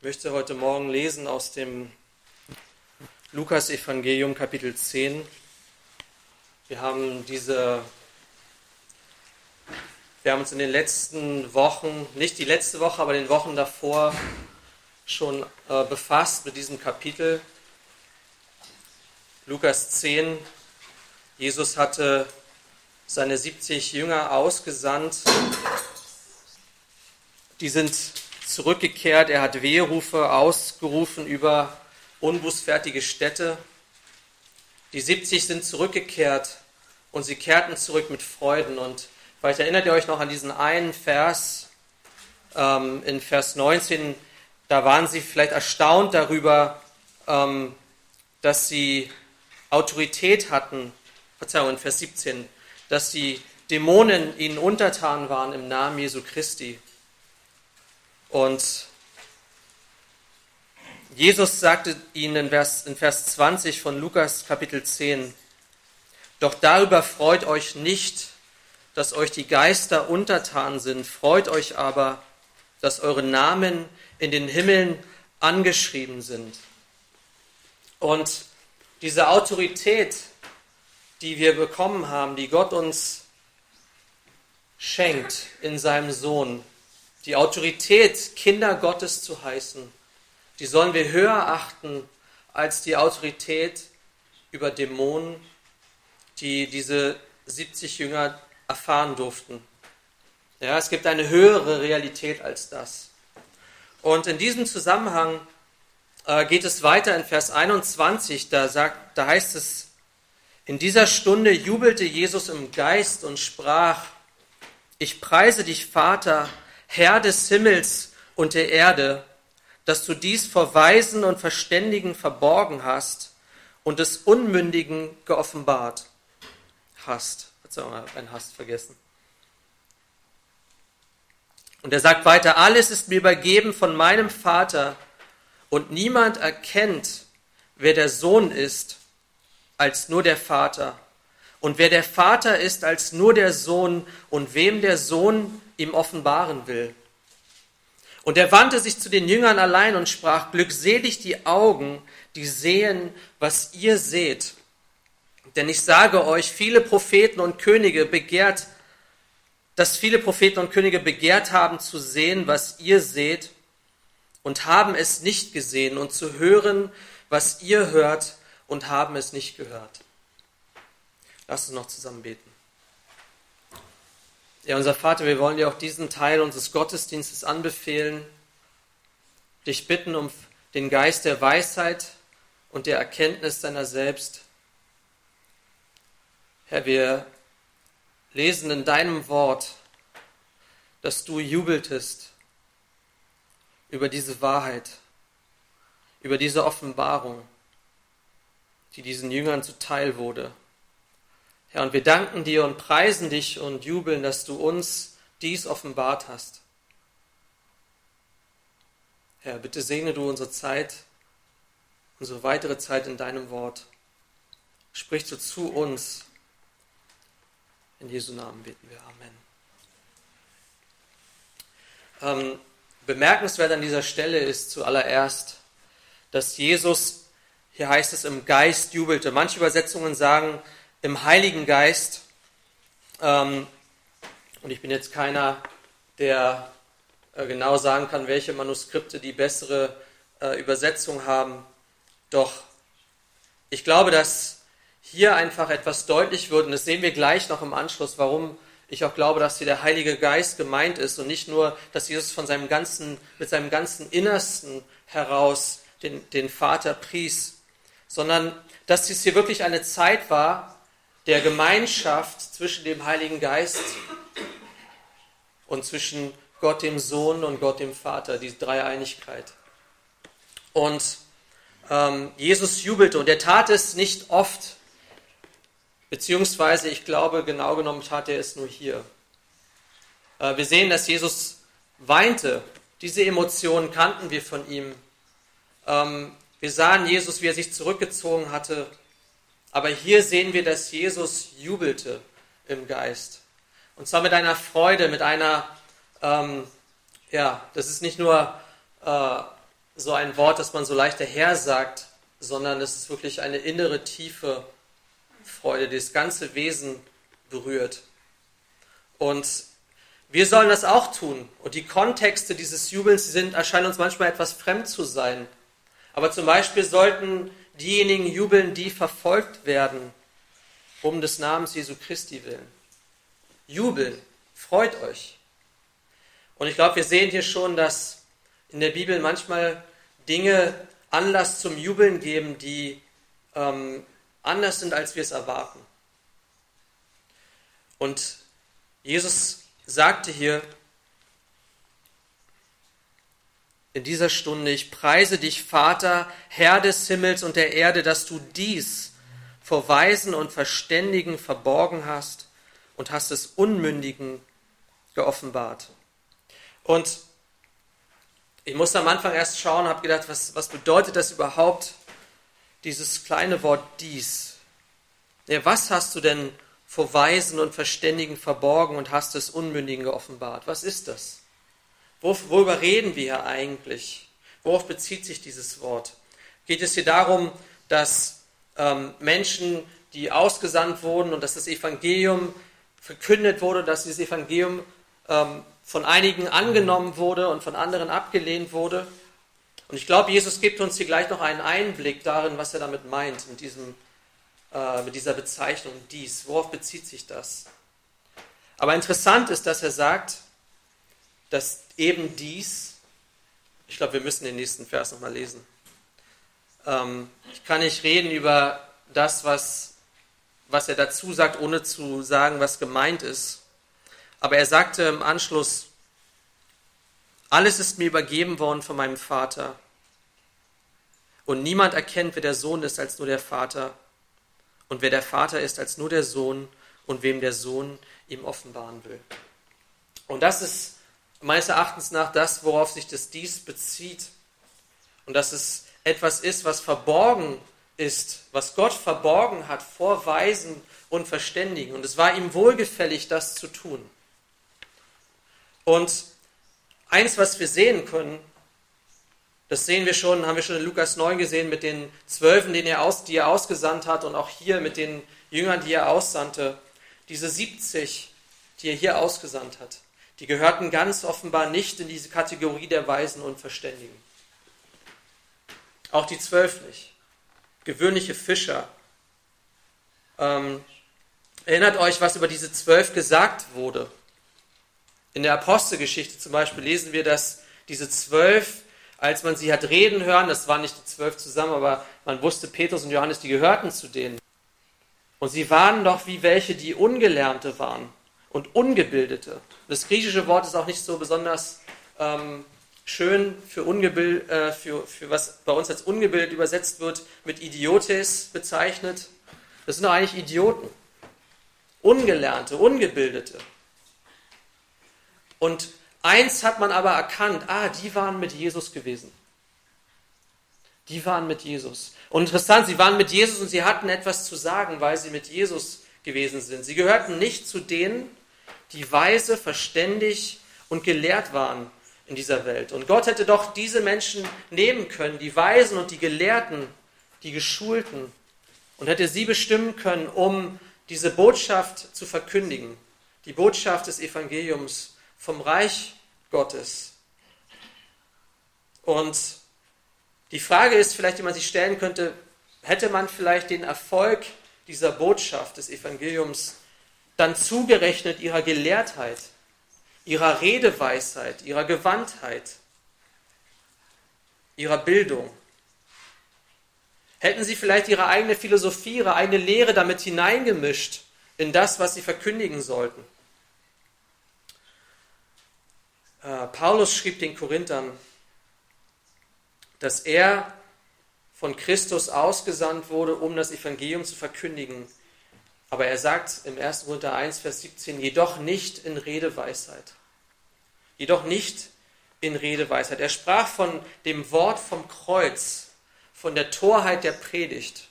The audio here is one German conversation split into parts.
Ich möchte heute Morgen lesen aus dem Lukas-Evangelium, Kapitel 10. Wir haben diese, wir haben uns in den letzten Wochen, nicht die letzte Woche, aber den Wochen davor schon äh, befasst mit diesem Kapitel. Lukas 10. Jesus hatte seine 70 Jünger ausgesandt. Die sind zurückgekehrt. Er hat Wehrufe ausgerufen über unbußfertige Städte. Die 70 sind zurückgekehrt und sie kehrten zurück mit Freuden. Und vielleicht erinnert ihr euch noch an diesen einen Vers ähm, in Vers 19. Da waren sie vielleicht erstaunt darüber, ähm, dass sie Autorität hatten. Verzeihung, in Vers 17, dass die Dämonen ihnen untertan waren im Namen Jesu Christi. Und Jesus sagte ihnen in Vers, in Vers 20 von Lukas Kapitel 10, Doch darüber freut euch nicht, dass euch die Geister untertan sind, freut euch aber, dass eure Namen in den Himmeln angeschrieben sind. Und diese Autorität, die wir bekommen haben, die Gott uns schenkt in seinem Sohn, die Autorität, Kinder Gottes zu heißen, die sollen wir höher achten als die Autorität über Dämonen, die diese 70 Jünger erfahren durften. Ja, es gibt eine höhere Realität als das. Und in diesem Zusammenhang äh, geht es weiter in Vers 21, da, sagt, da heißt es, in dieser Stunde jubelte Jesus im Geist und sprach, ich preise dich, Vater, Herr des Himmels und der Erde, dass du dies vor Weisen und Verständigen verborgen hast und des Unmündigen geoffenbart hast. Verzeihung, ein Hast vergessen. Und er sagt weiter, alles ist mir übergeben von meinem Vater und niemand erkennt, wer der Sohn ist, als nur der Vater. Und wer der Vater ist, als nur der Sohn und wem der Sohn ihm offenbaren will. Und er wandte sich zu den Jüngern allein und sprach, glückselig die Augen, die sehen, was ihr seht. Denn ich sage euch, viele Propheten und Könige begehrt, dass viele Propheten und Könige begehrt haben zu sehen, was ihr seht, und haben es nicht gesehen, und zu hören, was ihr hört, und haben es nicht gehört. Lasst uns noch zusammen beten. Ja, unser Vater, wir wollen dir auch diesen Teil unseres Gottesdienstes anbefehlen, dich bitten um den Geist der Weisheit und der Erkenntnis deiner selbst. Herr, wir lesen in deinem Wort, dass du jubeltest über diese Wahrheit, über diese Offenbarung, die diesen Jüngern zuteil wurde. Herr, und wir danken dir und preisen dich und jubeln, dass du uns dies offenbart hast. Herr, bitte segne du unsere Zeit, unsere weitere Zeit in deinem Wort. Sprich du zu uns. In Jesu Namen beten wir. Amen. Ähm, bemerkenswert an dieser Stelle ist zuallererst, dass Jesus, hier heißt es, im Geist jubelte. Manche Übersetzungen sagen, im Heiligen Geist. Ähm, und ich bin jetzt keiner, der äh, genau sagen kann, welche Manuskripte die bessere äh, Übersetzung haben. Doch ich glaube, dass hier einfach etwas deutlich wird, und das sehen wir gleich noch im Anschluss, warum ich auch glaube, dass hier der Heilige Geist gemeint ist und nicht nur, dass Jesus von seinem ganzen, mit seinem ganzen Innersten heraus den, den Vater pries, sondern dass dies hier wirklich eine Zeit war, der Gemeinschaft zwischen dem Heiligen Geist und zwischen Gott dem Sohn und Gott dem Vater, die Dreieinigkeit. Und ähm, Jesus jubelte und er tat es nicht oft, beziehungsweise ich glaube, genau genommen tat er es nur hier. Äh, wir sehen, dass Jesus weinte. Diese Emotionen kannten wir von ihm. Ähm, wir sahen Jesus, wie er sich zurückgezogen hatte aber hier sehen wir, dass Jesus jubelte im Geist. Und zwar mit einer Freude, mit einer, ähm, ja, das ist nicht nur äh, so ein Wort, das man so leicht daher sagt, sondern es ist wirklich eine innere, tiefe Freude, die das ganze Wesen berührt. Und wir sollen das auch tun. Und die Kontexte dieses Jubels sind, erscheinen uns manchmal etwas fremd zu sein. Aber zum Beispiel sollten diejenigen jubeln, die verfolgt werden, um des Namens Jesu Christi willen. Jubeln, freut euch. Und ich glaube, wir sehen hier schon, dass in der Bibel manchmal Dinge Anlass zum Jubeln geben, die ähm, anders sind, als wir es erwarten. Und Jesus sagte hier in dieser Stunde, ich preise dich, Vater, Herr des Himmels und der Erde, dass du dies vor Weisen und Verständigen verborgen hast und hast es Unmündigen geoffenbart. Und ich musste am Anfang erst schauen, habe gedacht, was, was bedeutet das überhaupt, dieses kleine Wort dies? Ja, was hast du denn vor Weisen und Verständigen verborgen und hast es Unmündigen geoffenbart? Was ist das? Worüber reden wir hier eigentlich? Worauf bezieht sich dieses Wort? Geht es hier darum, dass ähm, Menschen, die ausgesandt wurden und dass das Evangelium verkündet wurde, dass dieses Evangelium ähm, von einigen angenommen wurde und von anderen abgelehnt wurde. Und ich glaube, Jesus gibt uns hier gleich noch einen Einblick darin, was er damit meint, mit, diesem, äh, mit dieser Bezeichnung dies. Worauf bezieht sich das? Aber interessant ist, dass er sagt, dass eben dies, ich glaube, wir müssen den nächsten Vers nochmal lesen. Ähm, ich kann nicht reden über das, was, was er dazu sagt, ohne zu sagen, was gemeint ist. Aber er sagte im Anschluss, alles ist mir übergeben worden von meinem Vater. Und niemand erkennt, wer der Sohn ist, als nur der Vater. Und wer der Vater ist, als nur der Sohn und wem der Sohn ihm offenbaren will. Und das ist meines Erachtens nach das, worauf sich das dies bezieht. Und dass es etwas ist, was verborgen ist, was Gott verborgen hat vor Weisen und Verständigen. Und es war ihm wohlgefällig, das zu tun. Und eins, was wir sehen können, das sehen wir schon, haben wir schon in Lukas 9 gesehen mit den Zwölfen, die er, aus, die er ausgesandt hat und auch hier mit den Jüngern, die er aussandte. Diese 70, die er hier ausgesandt hat, die gehörten ganz offenbar nicht in diese Kategorie der Weisen und Verständigen. Auch die Zwölf nicht. Gewöhnliche Fischer. Ähm, erinnert euch, was über diese Zwölf gesagt wurde. In der Apostelgeschichte zum Beispiel lesen wir, dass diese zwölf, als man sie hat reden hören, das waren nicht die zwölf zusammen, aber man wusste, Petrus und Johannes, die gehörten zu denen. Und sie waren doch wie welche, die Ungelernte waren und Ungebildete. Das griechische Wort ist auch nicht so besonders ähm, schön für, ungebild, äh, für, für was bei uns als ungebildet übersetzt wird, mit Idiotes bezeichnet. Das sind doch eigentlich Idioten. Ungelernte, Ungebildete. Und eins hat man aber erkannt, ah, die waren mit Jesus gewesen. Die waren mit Jesus. Und interessant, sie waren mit Jesus und sie hatten etwas zu sagen, weil sie mit Jesus gewesen sind. Sie gehörten nicht zu denen, die weise, verständig und gelehrt waren in dieser Welt. Und Gott hätte doch diese Menschen nehmen können, die Weisen und die Gelehrten, die Geschulten, und hätte sie bestimmen können, um diese Botschaft zu verkündigen, die Botschaft des Evangeliums vom Reich Gottes. Und die Frage ist vielleicht, die man sich stellen könnte, hätte man vielleicht den Erfolg dieser Botschaft des Evangeliums dann zugerechnet ihrer Gelehrtheit, ihrer Redeweisheit, ihrer Gewandtheit, ihrer Bildung? Hätten sie vielleicht ihre eigene Philosophie, ihre eigene Lehre damit hineingemischt in das, was sie verkündigen sollten? Äh, Paulus schrieb den Korinthern, dass er von Christus ausgesandt wurde, um das Evangelium zu verkündigen. Aber er sagt im 1. Korinther 1, Vers 17, jedoch nicht in Redeweisheit. Jedoch nicht in Redeweisheit. Er sprach von dem Wort vom Kreuz, von der Torheit der Predigt,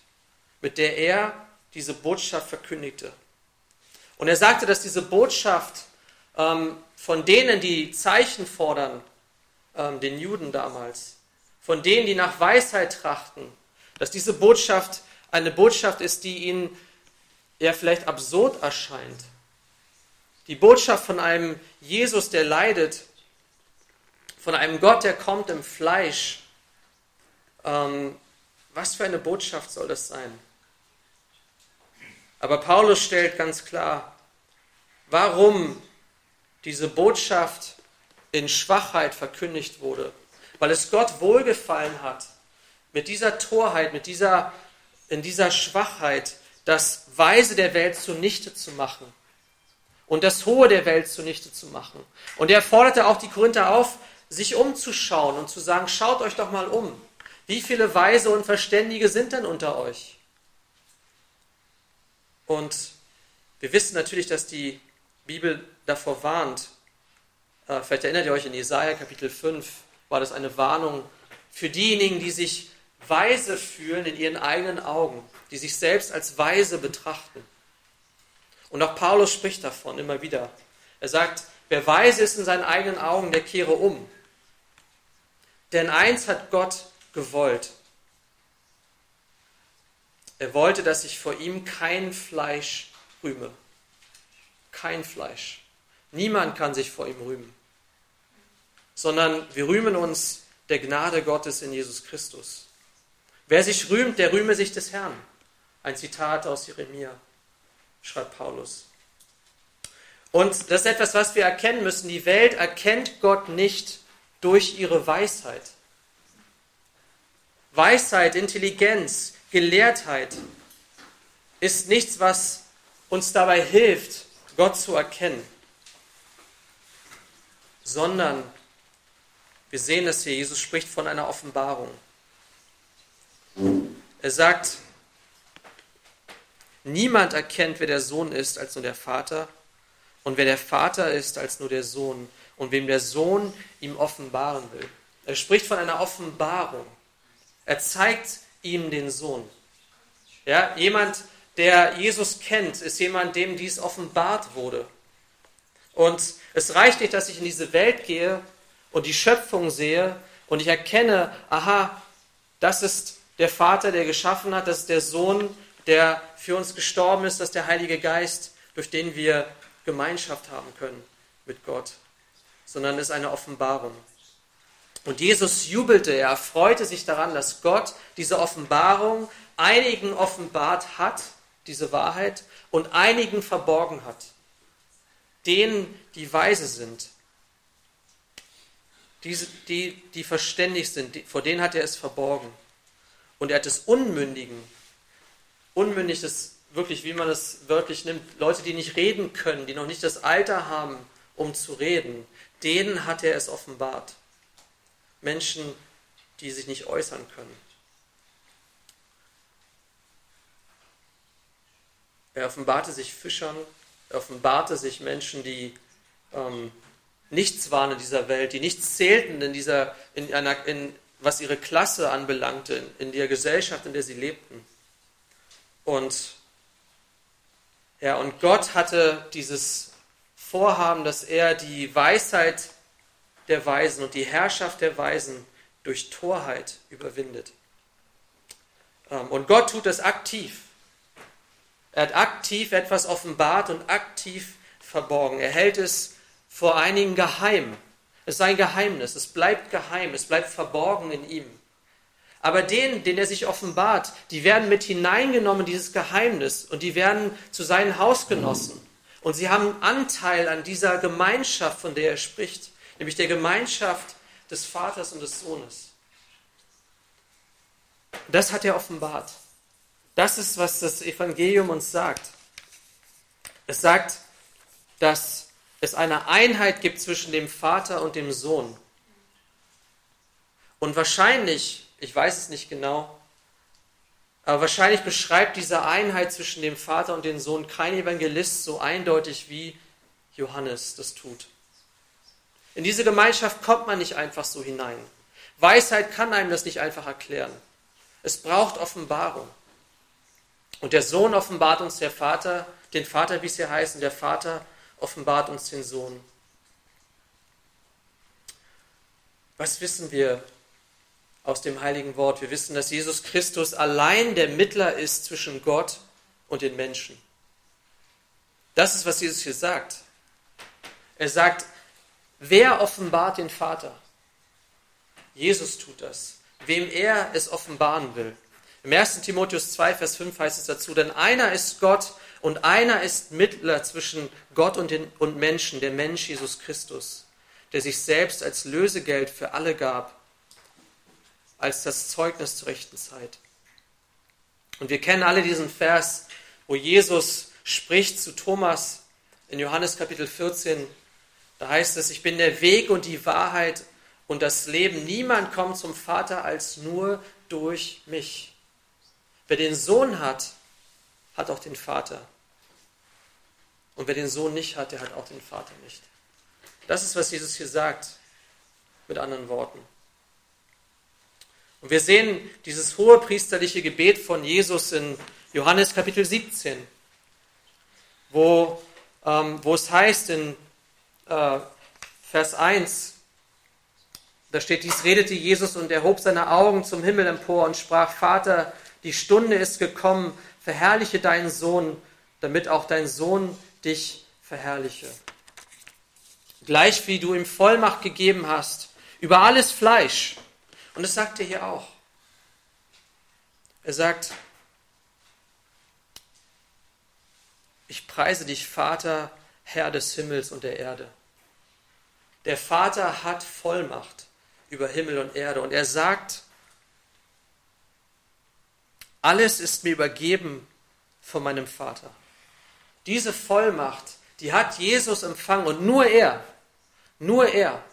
mit der er diese Botschaft verkündigte. Und er sagte, dass diese Botschaft ähm, von denen, die Zeichen fordern, ähm, den Juden damals, von denen, die nach Weisheit trachten, dass diese Botschaft eine Botschaft ist, die ihnen ja vielleicht absurd erscheint. Die Botschaft von einem Jesus, der leidet, von einem Gott, der kommt im Fleisch. Ähm, was für eine Botschaft soll das sein? Aber Paulus stellt ganz klar, warum diese Botschaft in Schwachheit verkündigt wurde. Weil es Gott wohlgefallen hat, mit dieser Torheit, mit dieser, in dieser Schwachheit, das Weise der Welt zunichte zu machen und das Hohe der Welt zunichte zu machen. Und er forderte auch die Korinther auf, sich umzuschauen und zu sagen, schaut euch doch mal um. Wie viele Weise und Verständige sind denn unter euch? Und wir wissen natürlich, dass die Bibel davor warnt. Äh, vielleicht erinnert ihr euch in Jesaja Kapitel 5, war das eine Warnung für diejenigen, die sich weise fühlen in ihren eigenen Augen, die sich selbst als weise betrachten. Und auch Paulus spricht davon immer wieder. Er sagt, wer weise ist in seinen eigenen Augen, der kehre um. Denn eins hat Gott gewollt. Er wollte, dass sich vor ihm kein Fleisch rühme. Kein Fleisch. Niemand kann sich vor ihm rühmen. Sondern wir rühmen uns der Gnade Gottes in Jesus Christus. Wer sich rühmt, der rühme sich des Herrn. Ein Zitat aus Jeremia, schreibt Paulus. Und das ist etwas, was wir erkennen müssen. Die Welt erkennt Gott nicht durch ihre Weisheit. Weisheit, Intelligenz, Gelehrtheit ist nichts, was uns dabei hilft, Gott zu erkennen, sondern wir sehen es hier, Jesus spricht von einer Offenbarung. Er sagt, niemand erkennt, wer der Sohn ist, als nur der Vater, und wer der Vater ist, als nur der Sohn, und wem der Sohn ihm offenbaren will. Er spricht von einer Offenbarung. Er zeigt ihm den Sohn. Ja, jemand, der Jesus kennt, ist jemand, dem dies offenbart wurde. Und es reicht nicht, dass ich in diese Welt gehe und die Schöpfung sehe und ich erkenne, aha, das ist der Vater, der geschaffen hat, das ist der Sohn, der für uns gestorben ist, das ist der Heilige Geist, durch den wir Gemeinschaft haben können mit Gott, sondern es ist eine Offenbarung. Und Jesus jubelte, er freute sich daran, dass Gott diese Offenbarung einigen offenbart hat, diese Wahrheit, und einigen verborgen hat. Denen, die weise sind, diese, die, die verständig sind, die, vor denen hat er es verborgen. Und er hat es Unmündigen, unmündig ist wirklich, wie man es wörtlich nimmt, Leute, die nicht reden können, die noch nicht das Alter haben, um zu reden, denen hat er es offenbart. Menschen, die sich nicht äußern können. Er offenbarte sich Fischern, er offenbarte sich Menschen, die ähm, nichts waren in dieser Welt, die nichts zählten in dieser, in einer, in, was ihre Klasse anbelangte, in, der Gesellschaft, in der sie lebten. Und ja, und Gott hatte dieses Vorhaben, dass er die Weisheit der Weisen und die Herrschaft der Weisen durch Torheit überwindet. Ähm, und Gott tut das aktiv. Er hat aktiv etwas offenbart und aktiv verborgen. Er hält es vor einigen geheim. Es ist ein Geheimnis. Es bleibt geheim. Es bleibt verborgen in ihm. Aber denen, denen er sich offenbart, die werden mit hineingenommen in dieses Geheimnis und die werden zu seinen Hausgenossen. Und sie haben Anteil an dieser Gemeinschaft, von der er spricht nämlich der Gemeinschaft des Vaters und des Sohnes. Das hat er offenbart. Das ist, was das Evangelium uns sagt. Es sagt, dass es eine Einheit gibt zwischen dem Vater und dem Sohn. Und wahrscheinlich, ich weiß es nicht genau, aber wahrscheinlich beschreibt diese Einheit zwischen dem Vater und dem Sohn kein Evangelist so eindeutig wie Johannes das tut. In diese Gemeinschaft kommt man nicht einfach so hinein. Weisheit kann einem das nicht einfach erklären. Es braucht Offenbarung. Und der Sohn offenbart uns der Vater, den Vater, wie es hier heißt, und der Vater offenbart uns den Sohn. Was wissen wir aus dem heiligen Wort. Wir wissen, dass Jesus Christus allein der Mittler ist zwischen Gott und den Menschen. Das ist, was Jesus hier sagt. Er sagt, wer offenbart den Vater? Jesus tut das, wem er es offenbaren will. Im 1. Timotheus 2, Vers 5 heißt es dazu, denn einer ist Gott und einer ist Mittler zwischen Gott und, den, und Menschen, der Mensch Jesus Christus, der sich selbst als Lösegeld für alle gab, als das Zeugnis zur rechten Zeit. Und wir kennen alle diesen Vers, wo Jesus spricht zu Thomas in Johannes Kapitel 14. Da heißt es, ich bin der Weg und die Wahrheit und das Leben. Niemand kommt zum Vater als nur durch mich. Wer den Sohn hat, hat auch den Vater. Und wer den Sohn nicht hat, der hat auch den Vater nicht. Das ist, was Jesus hier sagt, mit anderen Worten. Und wir sehen dieses hohe priesterliche Gebet von Jesus in Johannes Kapitel 17, wo, ähm, wo es heißt in äh, Vers 1, da steht, dies redete Jesus und er hob seine Augen zum Himmel empor und sprach, Vater, die Stunde ist gekommen, verherrliche deinen Sohn, damit auch dein Sohn dich verherrliche. Gleich wie du ihm Vollmacht gegeben hast über alles Fleisch, und das sagt er hier auch. Er sagt, ich preise dich, Vater, Herr des Himmels und der Erde. Der Vater hat Vollmacht über Himmel und Erde und er sagt, alles ist mir übergeben von meinem Vater. Diese Vollmacht, die hat Jesus empfangen und nur er, nur er.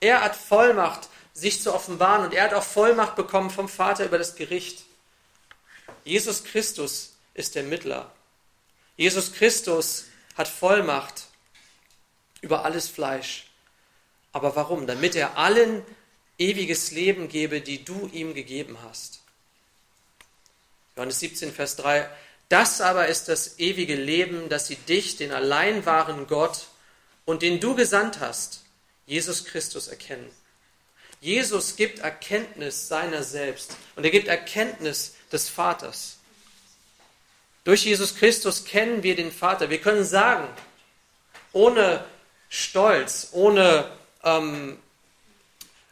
Er hat Vollmacht sich zu offenbaren. Und er hat auch Vollmacht bekommen vom Vater über das Gericht. Jesus Christus ist der Mittler. Jesus Christus hat Vollmacht über alles Fleisch. Aber warum? Damit er allen ewiges Leben gebe, die du ihm gegeben hast. Johannes 17, Vers 3. Das aber ist das ewige Leben, dass sie dich, den allein wahren Gott und den du gesandt hast, Jesus Christus, erkennen Jesus gibt Erkenntnis seiner selbst und er gibt Erkenntnis des Vaters. Durch Jesus Christus kennen wir den Vater. Wir können sagen, ohne Stolz, ohne, ähm,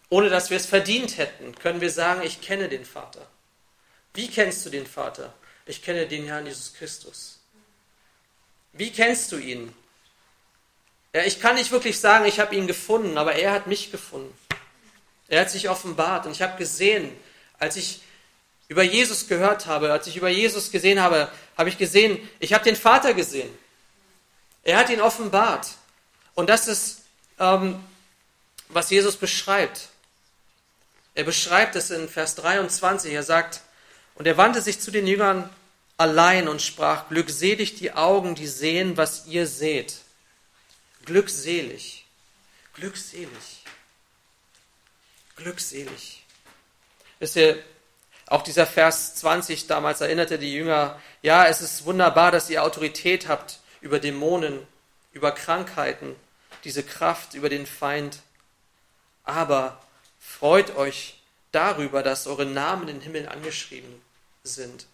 ohne dass wir es verdient hätten, können wir sagen, ich kenne den Vater. Wie kennst du den Vater? Ich kenne den Herrn Jesus Christus. Wie kennst du ihn? Ja, ich kann nicht wirklich sagen, ich habe ihn gefunden, aber er hat mich gefunden. Er hat sich offenbart und ich habe gesehen, als ich über Jesus gehört habe, als ich über Jesus gesehen habe, habe ich gesehen, ich habe den Vater gesehen. Er hat ihn offenbart. Und das ist, ähm, was Jesus beschreibt. Er beschreibt es in Vers 23. Er sagt, und er wandte sich zu den Jüngern allein und sprach, glückselig die Augen, die sehen, was ihr seht. Glückselig. Glückselig glückselig. Wisst ihr, auch dieser Vers 20 damals erinnerte die Jünger, ja, es ist wunderbar, dass ihr Autorität habt über Dämonen, über Krankheiten, diese Kraft über den Feind. Aber freut euch darüber, dass eure Namen in den Himmel angeschrieben sind.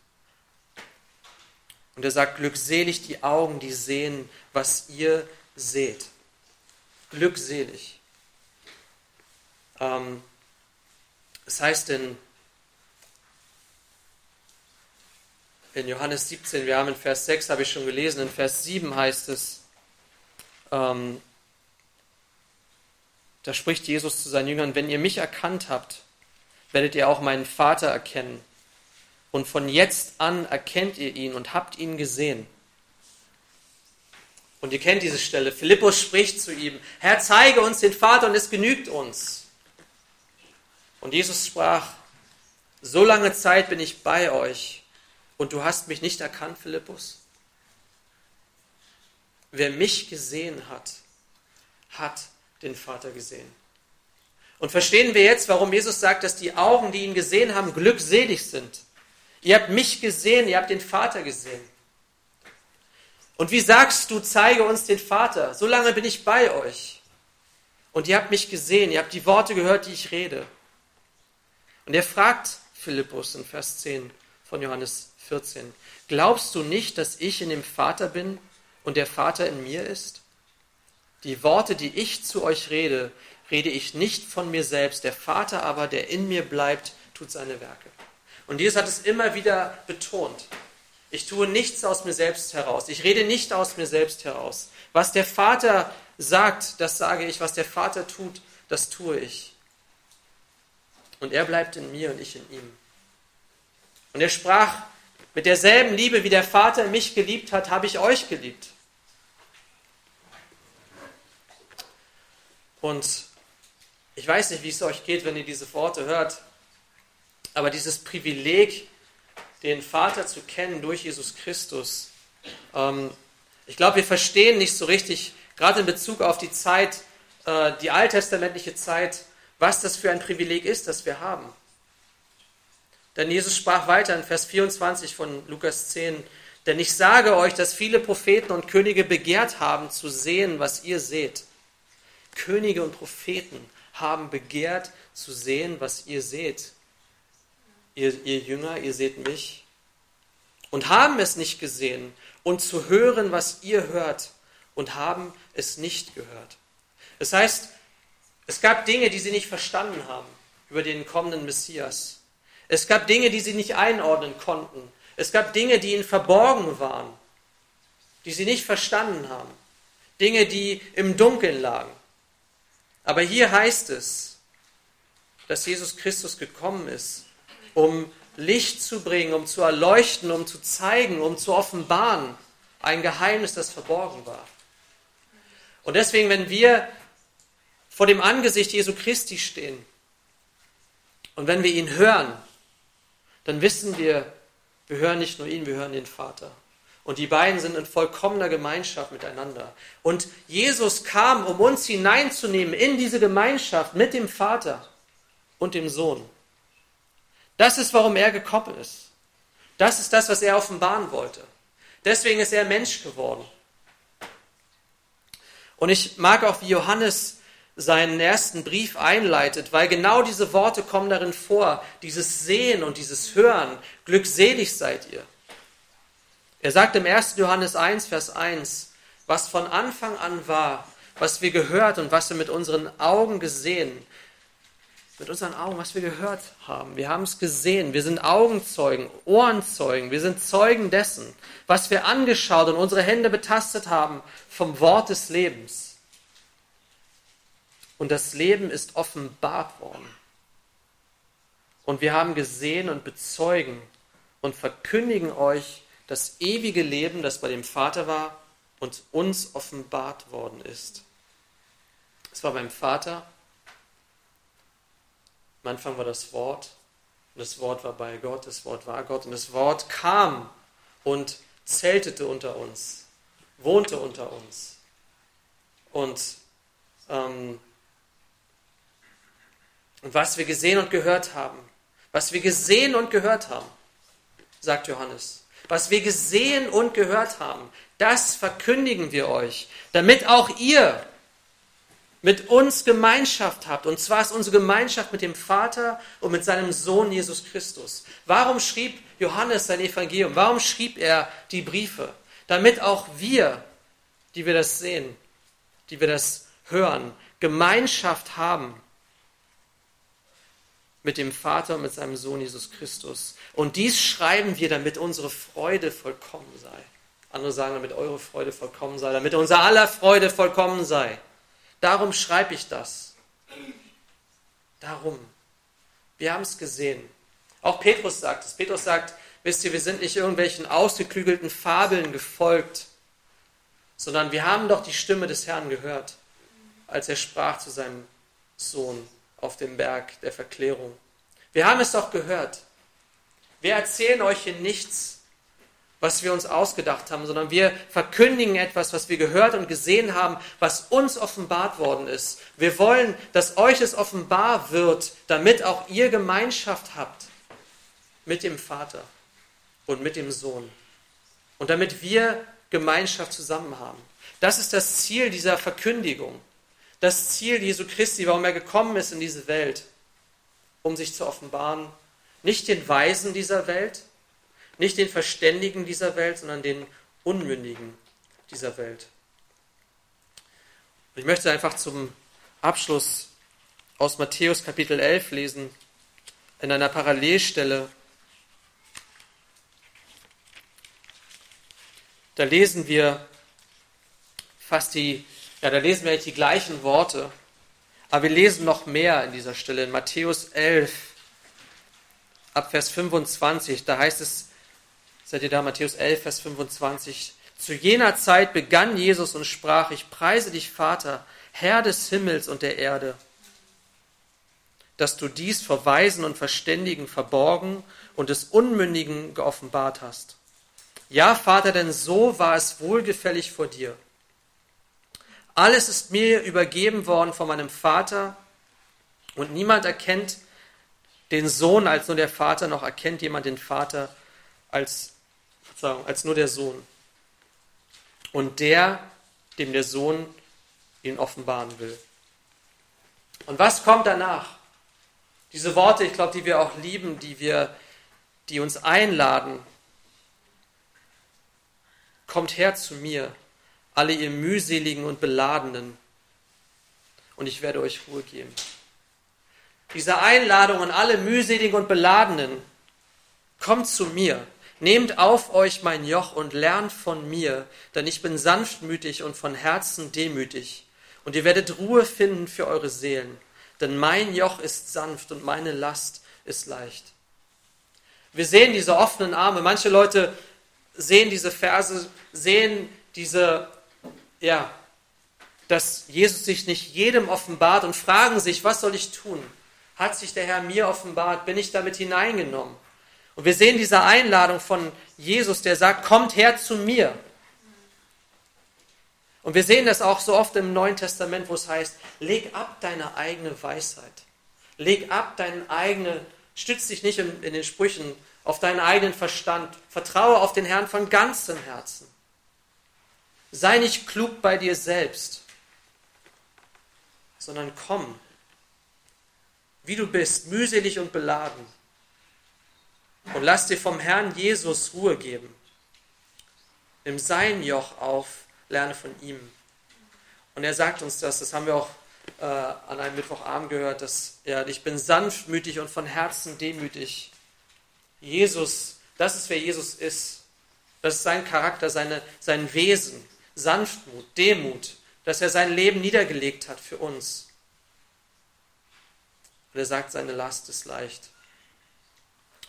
Und er sagt, glückselig die Augen, die sehen, was ihr seht. Glückselig. Ähm, es heißt in, in Johannes 17, wir haben in Vers 6, habe ich schon gelesen, in Vers 7 heißt es, ähm, da spricht Jesus zu seinen Jüngern, wenn ihr mich erkannt habt, werdet ihr auch meinen Vater erkennen. Und von jetzt an erkennt ihr ihn und habt ihn gesehen. Und ihr kennt diese Stelle. Philippus spricht zu ihm, Herr, zeige uns den Vater und es genügt uns. Und Jesus sprach, so lange Zeit bin ich bei euch und du hast mich nicht erkannt, Philippus? Wer mich gesehen hat, hat den Vater gesehen. Und verstehen wir jetzt, warum Jesus sagt, dass die Augen, die ihn gesehen haben, glückselig sind. Ihr habt mich gesehen, ihr habt den Vater gesehen. Und wie sagst du, zeige uns den Vater? So lange bin ich bei euch. Und ihr habt mich gesehen, ihr habt die Worte gehört, die ich rede. Und er fragt Philippus in Vers 10 von Johannes 14, glaubst du nicht, dass ich in dem Vater bin und der Vater in mir ist? Die Worte, die ich zu euch rede, rede ich nicht von mir selbst. Der Vater aber, der in mir bleibt, tut seine Werke. Und Jesus hat es immer wieder betont. Ich tue nichts aus mir selbst heraus. Ich rede nicht aus mir selbst heraus. Was der Vater sagt, das sage ich. Was der Vater tut, das tue ich. Und er bleibt in mir und ich in ihm. Und er sprach, mit derselben Liebe, wie der Vater mich geliebt hat, habe ich euch geliebt. Und ich weiß nicht, wie es euch geht, wenn ihr diese Worte hört, aber dieses Privileg, den Vater zu kennen durch Jesus Christus, ähm, ich glaube, wir verstehen nicht so richtig, gerade in Bezug auf die Zeit, äh, die alttestamentliche Zeit, was das für ein Privileg ist, das wir haben. Denn Jesus sprach weiter in Vers 24 von Lukas 10, denn ich sage euch, dass viele Propheten und Könige begehrt haben zu sehen, was ihr seht. Könige und Propheten haben begehrt zu sehen, was ihr seht. Ihr, ihr Jünger, ihr seht mich. Und haben es nicht gesehen und zu hören, was ihr hört und haben es nicht gehört. Das heißt, es gab Dinge, die sie nicht verstanden haben über den kommenden Messias. Es gab Dinge, die sie nicht einordnen konnten. Es gab Dinge, die ihnen verborgen waren, die sie nicht verstanden haben. Dinge, die im Dunkeln lagen. Aber hier heißt es, dass Jesus Christus gekommen ist, um Licht zu bringen, um zu erleuchten, um zu zeigen, um zu offenbaren, ein Geheimnis, das verborgen war. Und deswegen, wenn wir vor dem Angesicht Jesu Christi stehen und wenn wir ihn hören, dann wissen wir, wir hören nicht nur ihn, wir hören den Vater. Und die beiden sind in vollkommener Gemeinschaft miteinander. Und Jesus kam, um uns hineinzunehmen in diese Gemeinschaft mit dem Vater und dem Sohn. Das ist, warum er gekommen ist. Das ist das, was er offenbaren wollte. Deswegen ist er Mensch geworden. Und ich mag auch, wie Johannes seinen ersten Brief einleitet, weil genau diese Worte kommen darin vor, dieses Sehen und dieses Hören. Glückselig seid ihr. Er sagt im 1. Johannes 1, Vers 1, was von Anfang an war, was wir gehört und was wir mit unseren Augen gesehen, mit unseren Augen, was wir gehört haben. Wir haben es gesehen. Wir sind Augenzeugen, Ohrenzeugen. Wir sind Zeugen dessen, was wir angeschaut und unsere Hände betastet haben vom Wort des Lebens und das Leben ist offenbart worden. Und wir haben gesehen und bezeugen und verkündigen euch das ewige Leben, das bei dem Vater war und uns offenbart worden ist. Es war beim Vater. Am Anfang war das Wort und das Wort war bei Gott, das Wort war Gott und das Wort kam und zeltete unter uns, wohnte unter uns. Und ähm, und was wir gesehen und gehört haben, was wir gesehen und gehört haben, sagt Johannes, was wir gesehen und gehört haben, das verkündigen wir euch, damit auch ihr mit uns Gemeinschaft habt. Und zwar ist unsere Gemeinschaft mit dem Vater und mit seinem Sohn Jesus Christus. Warum schrieb Johannes sein Evangelium? Warum schrieb er die Briefe? Damit auch wir, die wir das sehen, die wir das hören, Gemeinschaft haben mit dem Vater und mit seinem Sohn Jesus Christus. Und dies schreiben wir, damit unsere Freude vollkommen sei. Andere sagen, damit eure Freude vollkommen sei, damit unser aller Freude vollkommen sei. Darum schreibe ich das. Darum. Wir haben es gesehen. Auch Petrus sagt es. Petrus sagt, wisst ihr, wir sind nicht irgendwelchen ausgeklügelten Fabeln gefolgt, sondern wir haben doch die Stimme des Herrn gehört, als er sprach zu seinem Sohn auf dem Berg der Verklärung. Wir haben es doch gehört. Wir erzählen euch hier nichts, was wir uns ausgedacht haben, sondern wir verkündigen etwas, was wir gehört und gesehen haben, was uns offenbart worden ist. Wir wollen, dass euch es offenbar wird, damit auch ihr Gemeinschaft habt mit dem Vater und mit dem Sohn. Und damit wir Gemeinschaft zusammen haben. Das ist das Ziel dieser Verkündigung das Ziel Jesu Christi, warum er gekommen ist in diese Welt. um sich zu offenbaren, nicht den Weisen dieser Welt, nicht den Verständigen dieser Welt, sondern den Unmündigen dieser Welt. Und ich möchte einfach zum Abschluss aus Matthäus Kapitel 11 lesen, in einer Parallelstelle. Da lesen wir fast die, ja, da lesen wir die gleichen Worte, aber wir lesen noch mehr in dieser Stelle. In Matthäus 11, ab Vers 25, da heißt es, seid ihr da, Matthäus 11, Vers 25, zu jener Zeit begann Jesus und sprach, ich preise dich, Vater, Herr des Himmels und der Erde, dass du dies vor Weisen und Verständigen verborgen und des Unmündigen geoffenbart hast. Ja, Vater, denn so war es wohlgefällig vor dir. Alles ist mir übergeben worden von meinem Vater und niemand erkennt den Sohn als nur der Vater, noch erkennt jemand den Vater als, als nur der Sohn. Und der, dem der Sohn ihn offenbaren will. Und was kommt danach? Diese Worte, ich glaube, die wir auch lieben, die wir, die uns einladen. Kommt her zu mir, alle ihr mühseligen und beladenen, und ich werde euch Ruhe geben. Diese Einladung an alle mühseligen und beladenen, kommt zu mir, nehmt auf euch mein Joch und lernt von mir, denn ich bin sanftmütig und von Herzen demütig, und ihr werdet Ruhe finden für eure Seelen, denn mein Joch ist sanft und meine Last ist leicht. Wir sehen diese offenen Arme. Manche Leute sehen diese Verse, sehen diese ja, dass Jesus sich nicht jedem offenbart und fragen sich, was soll ich tun? Hat sich der Herr mir offenbart? Bin ich damit hineingenommen? Und wir sehen diese Einladung von Jesus, der sagt, kommt her zu mir. Und wir sehen das auch so oft im Neuen Testament, wo es heißt, leg ab deine eigene Weisheit. Leg ab deine eigene, stütz dich nicht in, in den Sprüchen auf deinen eigenen Verstand. Vertraue auf den Herrn von ganzem Herzen. Sei nicht klug bei dir selbst, sondern komm, wie du bist, mühselig und beladen. Und lass dir vom Herrn Jesus Ruhe geben. Nimm sein Joch auf, lerne von ihm. Und er sagt uns das, das haben wir auch äh, an einem Mittwochabend gehört, dass ja, ich bin sanftmütig und von Herzen demütig. Jesus, das ist wer Jesus ist. Das ist sein Charakter, seine, sein Wesen. Sanftmut, Demut, dass er sein Leben niedergelegt hat für uns. Und er sagt, seine Last ist leicht.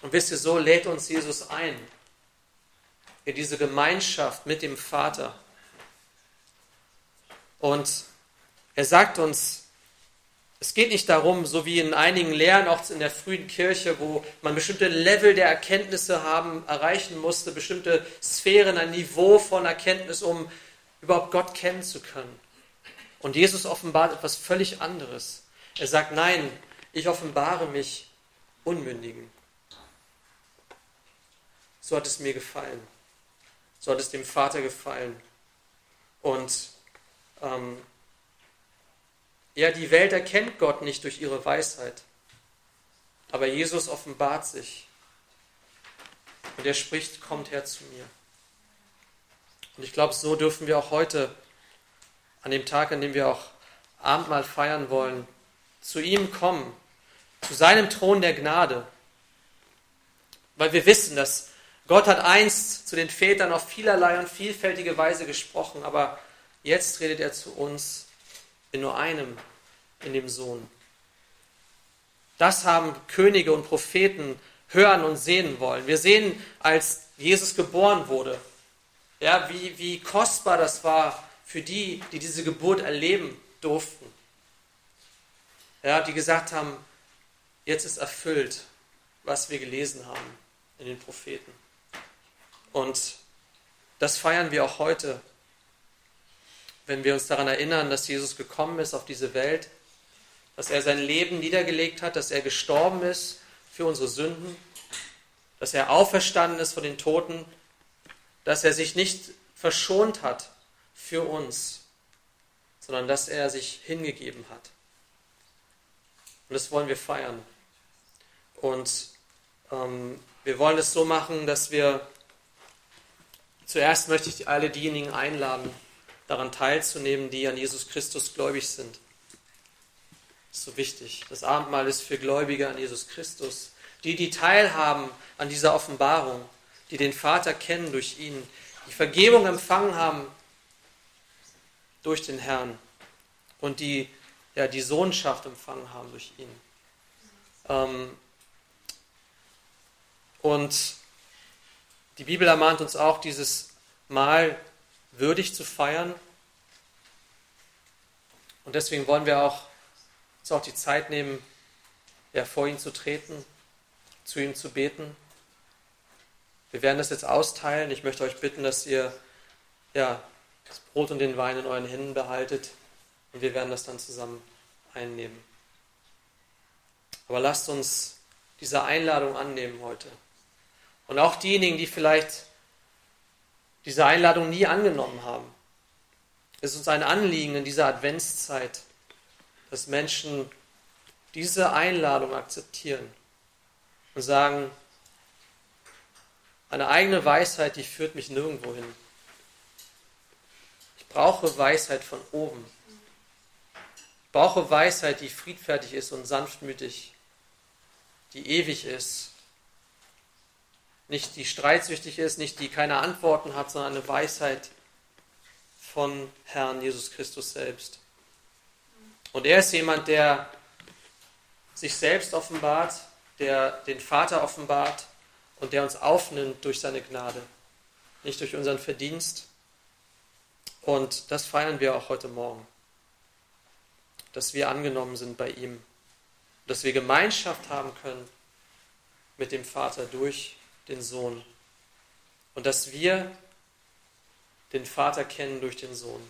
Und wisst ihr, so lädt uns Jesus ein in diese Gemeinschaft mit dem Vater. Und er sagt uns, es geht nicht darum, so wie in einigen Lehren, auch in der frühen Kirche, wo man bestimmte Level der Erkenntnisse haben, erreichen musste, bestimmte Sphären, ein Niveau von Erkenntnis, um überhaupt Gott kennen zu können. Und Jesus offenbart etwas völlig anderes. Er sagt, nein, ich offenbare mich Unmündigen. So hat es mir gefallen. So hat es dem Vater gefallen. Und ähm, ja, die Welt erkennt Gott nicht durch ihre Weisheit. Aber Jesus offenbart sich. Und er spricht, kommt her zu mir. Und ich glaube, so dürfen wir auch heute, an dem Tag, an dem wir auch Abendmahl feiern wollen, zu ihm kommen, zu seinem Thron der Gnade. Weil wir wissen, dass Gott hat einst zu den Vätern auf vielerlei und vielfältige Weise gesprochen, aber jetzt redet er zu uns in nur einem, in dem Sohn. Das haben Könige und Propheten hören und sehen wollen. Wir sehen, als Jesus geboren wurde, ja, wie, wie kostbar das war für die, die diese Geburt erleben durften. Ja, die gesagt haben, jetzt ist erfüllt, was wir gelesen haben in den Propheten. Und das feiern wir auch heute, wenn wir uns daran erinnern, dass Jesus gekommen ist auf diese Welt, dass er sein Leben niedergelegt hat, dass er gestorben ist für unsere Sünden, dass er auferstanden ist von den Toten dass er sich nicht verschont hat für uns, sondern dass er sich hingegeben hat. Und das wollen wir feiern. Und ähm, wir wollen es so machen, dass wir zuerst möchte ich alle diejenigen einladen, daran teilzunehmen, die an Jesus Christus gläubig sind. Das ist so wichtig. Das Abendmahl ist für Gläubige an Jesus Christus. Die, die teilhaben an dieser Offenbarung, die den Vater kennen durch ihn, die Vergebung empfangen haben durch den Herrn und die ja, die Sohnschaft empfangen haben durch ihn. Ähm, und die Bibel ermahnt uns auch, dieses Mahl würdig zu feiern. Und deswegen wollen wir auch, uns auch die Zeit nehmen, ja, vor ihn zu treten, zu ihm zu beten. Wir werden das jetzt austeilen. Ich möchte euch bitten, dass ihr ja, das Brot und den Wein in euren Händen behaltet und wir werden das dann zusammen einnehmen. Aber lasst uns diese Einladung annehmen heute. Und auch diejenigen, die vielleicht diese Einladung nie angenommen haben. Es ist uns ein Anliegen in dieser Adventszeit, dass Menschen diese Einladung akzeptieren und sagen, eine eigene Weisheit, die führt mich nirgendwo hin. Ich brauche Weisheit von oben. Ich brauche Weisheit, die friedfertig ist und sanftmütig, die ewig ist nicht die streitsüchtig ist, nicht die keine Antworten hat, sondern eine Weisheit von Herrn Jesus Christus selbst. Und er ist jemand, der sich selbst offenbart, der den Vater offenbart und der uns aufnimmt durch seine Gnade, nicht durch unseren Verdienst. Und das feiern wir auch heute Morgen, dass wir angenommen sind bei ihm, dass wir Gemeinschaft haben können mit dem Vater durch den Sohn und dass wir den Vater kennen durch den Sohn.